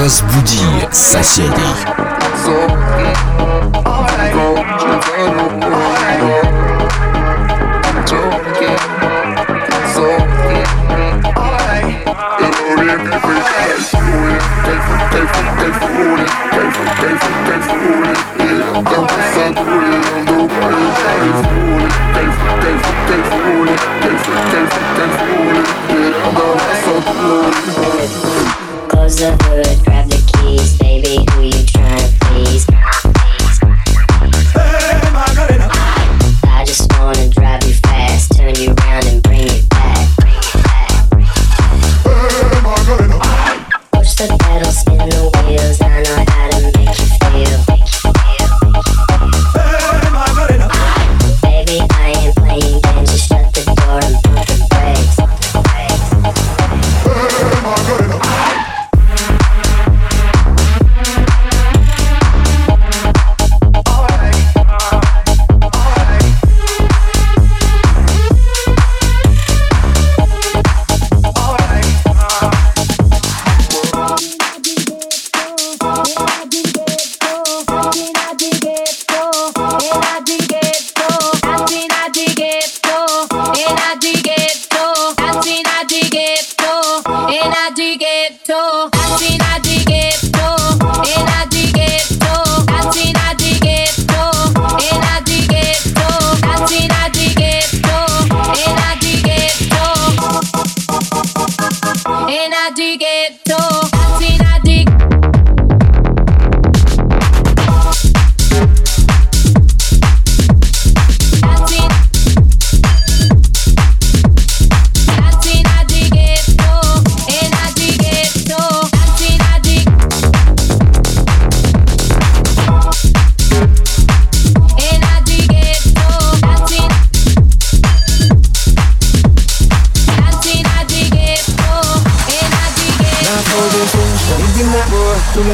Разбуди соседей.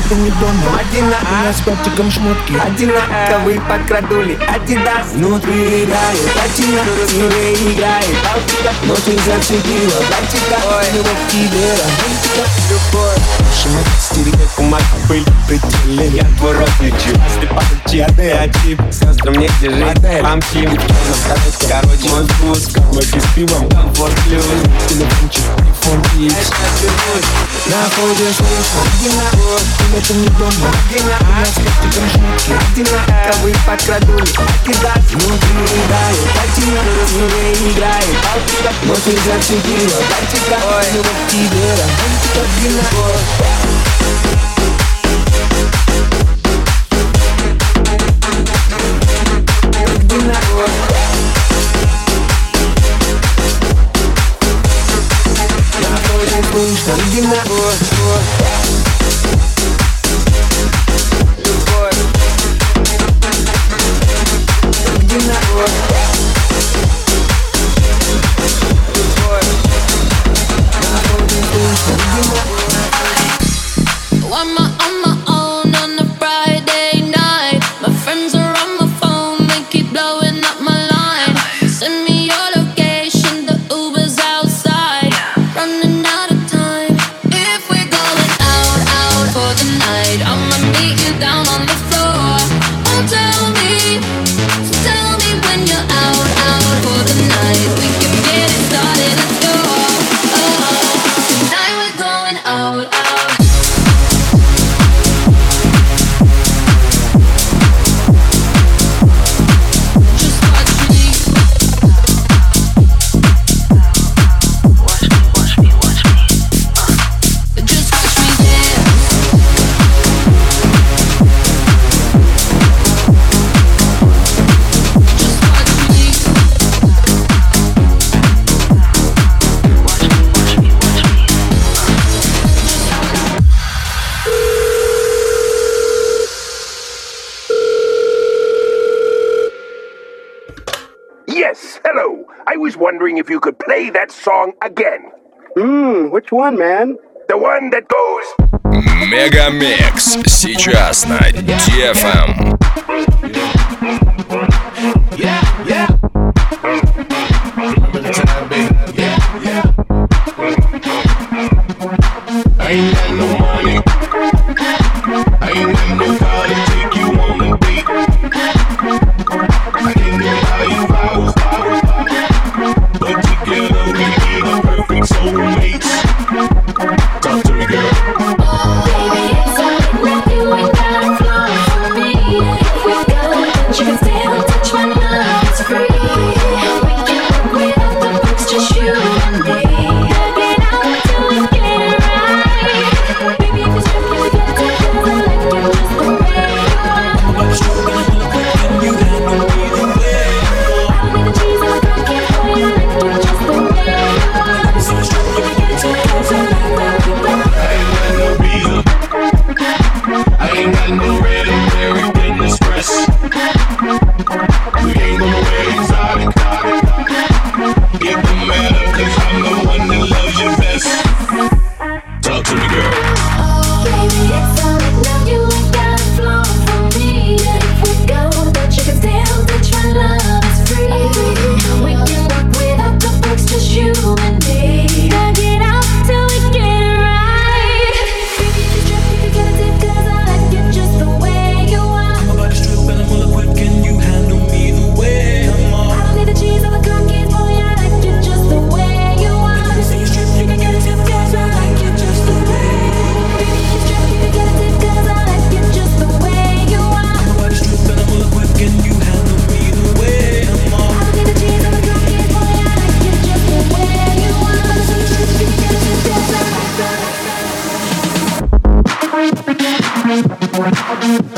Туалет не дома, одинаково с котиком шмотки. Одинаковые подкрадули, адидас Внутри играет. Платина, мире играет. Балтика, ночью зацепила. Балтика, любовь тебе, Любовь, шумит стереет бумага, пыль, пределе Я твой рот лечу, слепая чья-то очип Сестрам не держи, помчим Короче, мой вкус, как мой с пивом Комфорт плюс, телефончик, iPhone X Находишь лишь одинаково это не дома У нас котиком шмотки Одинаковые подкрадули Адидас Внутри играет Платина Мире играет Балтика Ночью зацепила Балтика Любовь к тебе Романтика Одинаково Одинаково Находишь лишь одинаково When wondering if you could play that song again. Mmm, which one, man? The one that goes... Mega Mix. сейчас на DFM.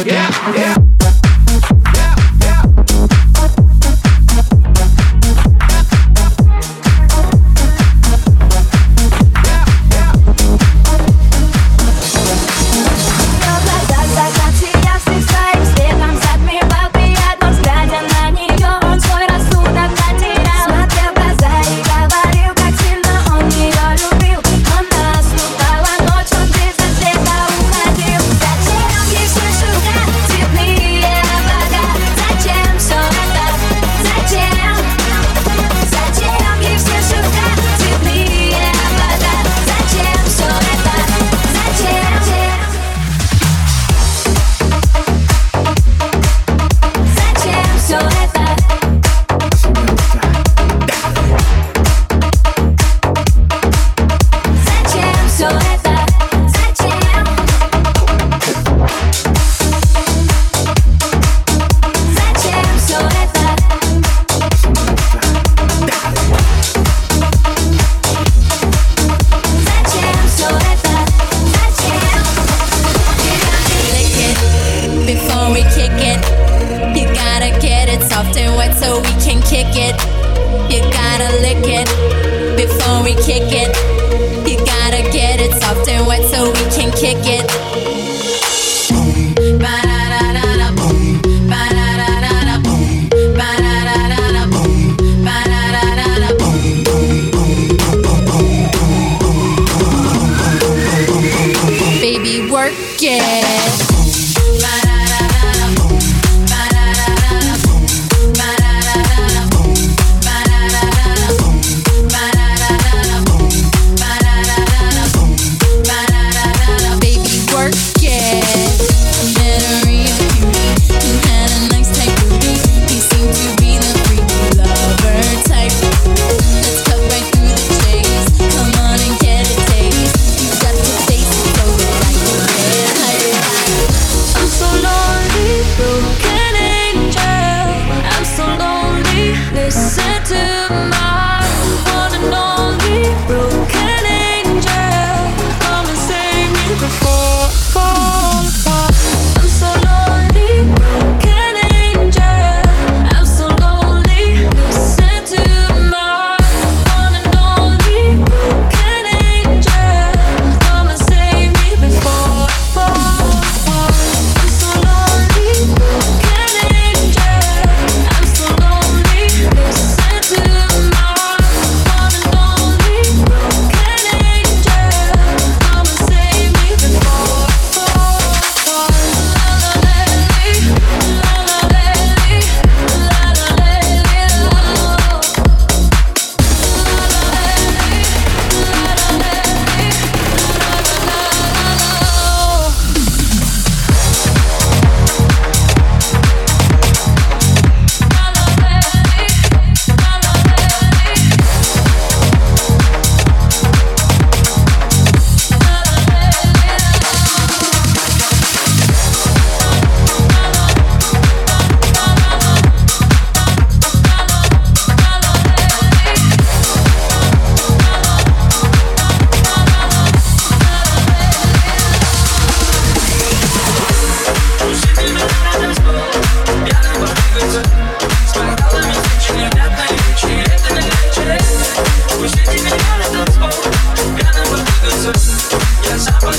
Yeah, yeah. kick it. You gotta lick it before we kick it.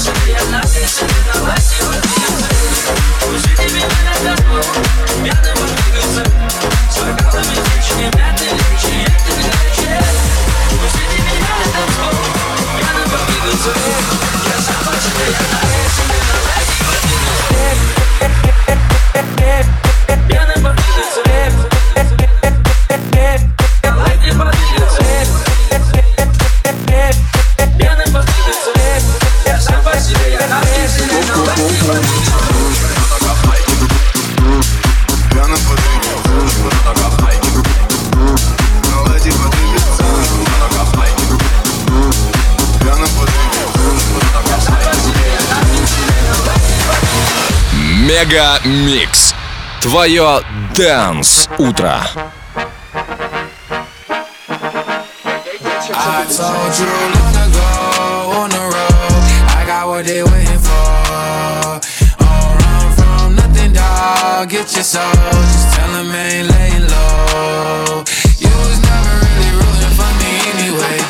Меня на движется, с вокалами Мега Микс. Твое Дэнс Утро. I told you long ago on the road, I got what they waiting for. Don't run from nothing, dog. Get your soul, just tell them ain't laying low. You was never really rooting for me anyway.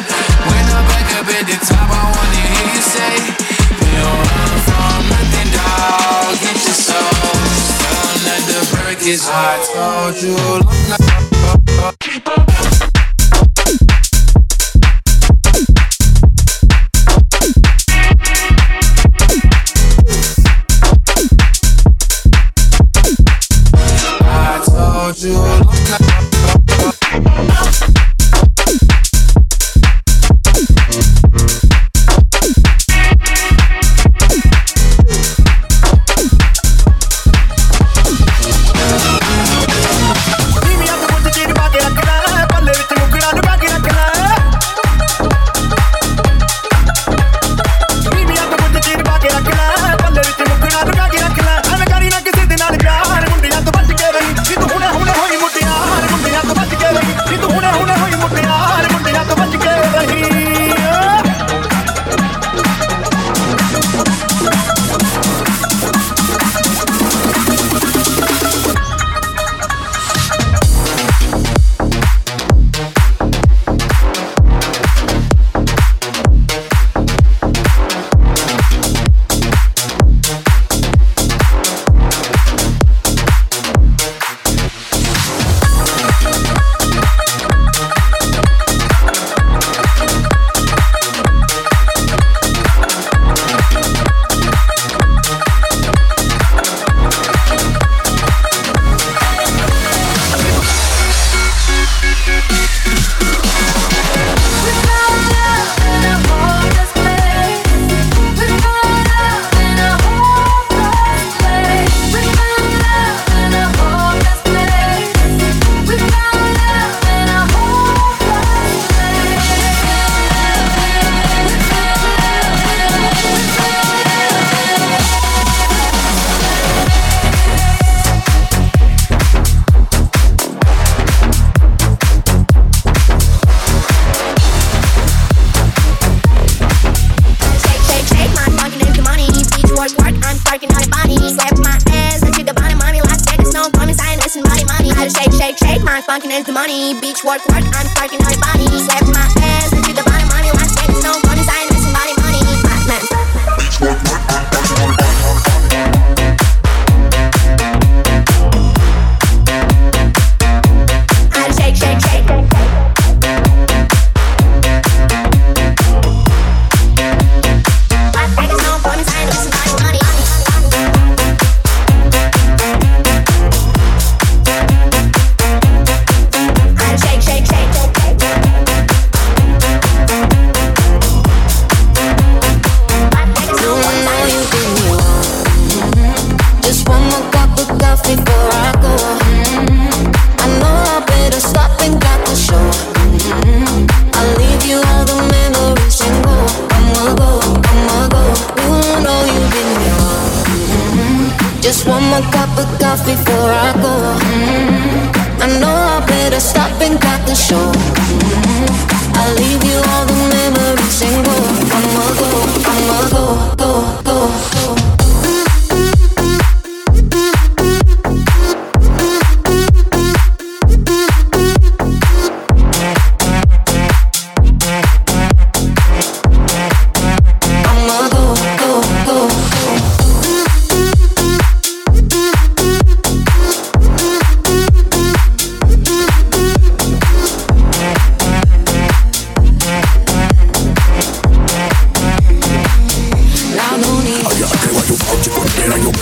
When I'm back up at the top, I wanna hear you say, You don't run from nothing, dog. soul. Sound the perk. Told you. funkin' is the money. Bitch, work, work, I'm sparking high body.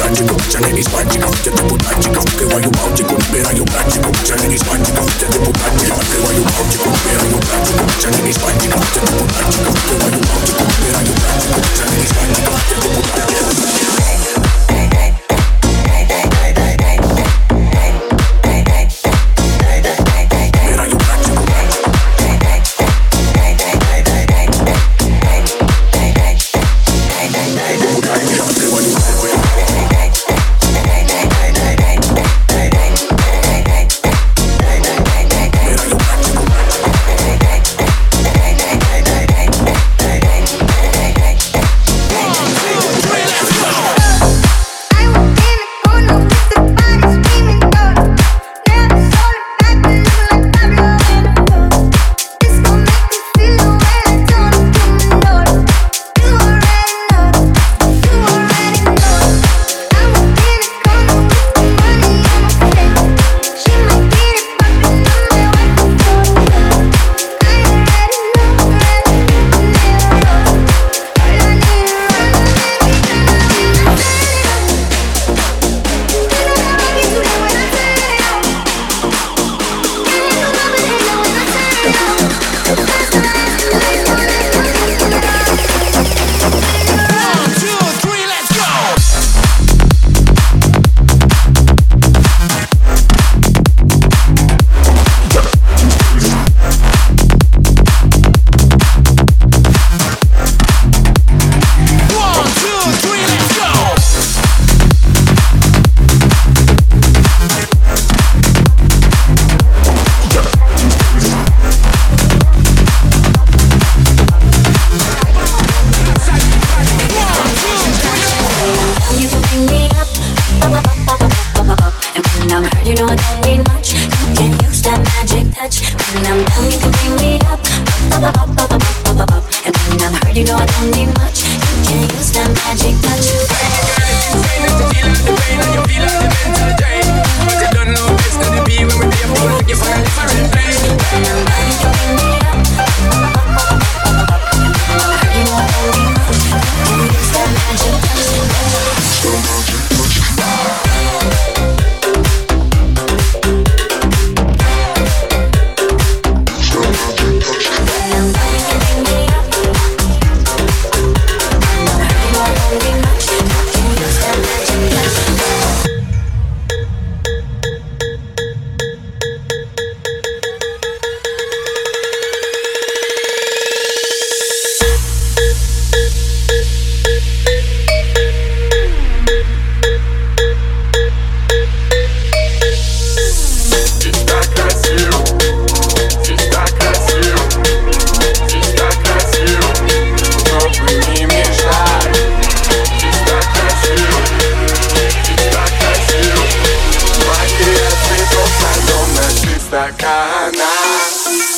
magico, Chaneli's magico, te devo magico, che voglio magico, spera io magico, Chaneli's magico, te devo magico, che voglio magico, spera io magico, Chaneli's magico, te devo magico, che voglio magico, spera io magico, Chaneli's magico, te devo magico. know I don't need much. You can use that magic touch. When I'm down, you can bring me up. Up, up, up, up, up, up, up, up. And when I'm hurt, you know I don't need much. You can use that magic touch. destacar na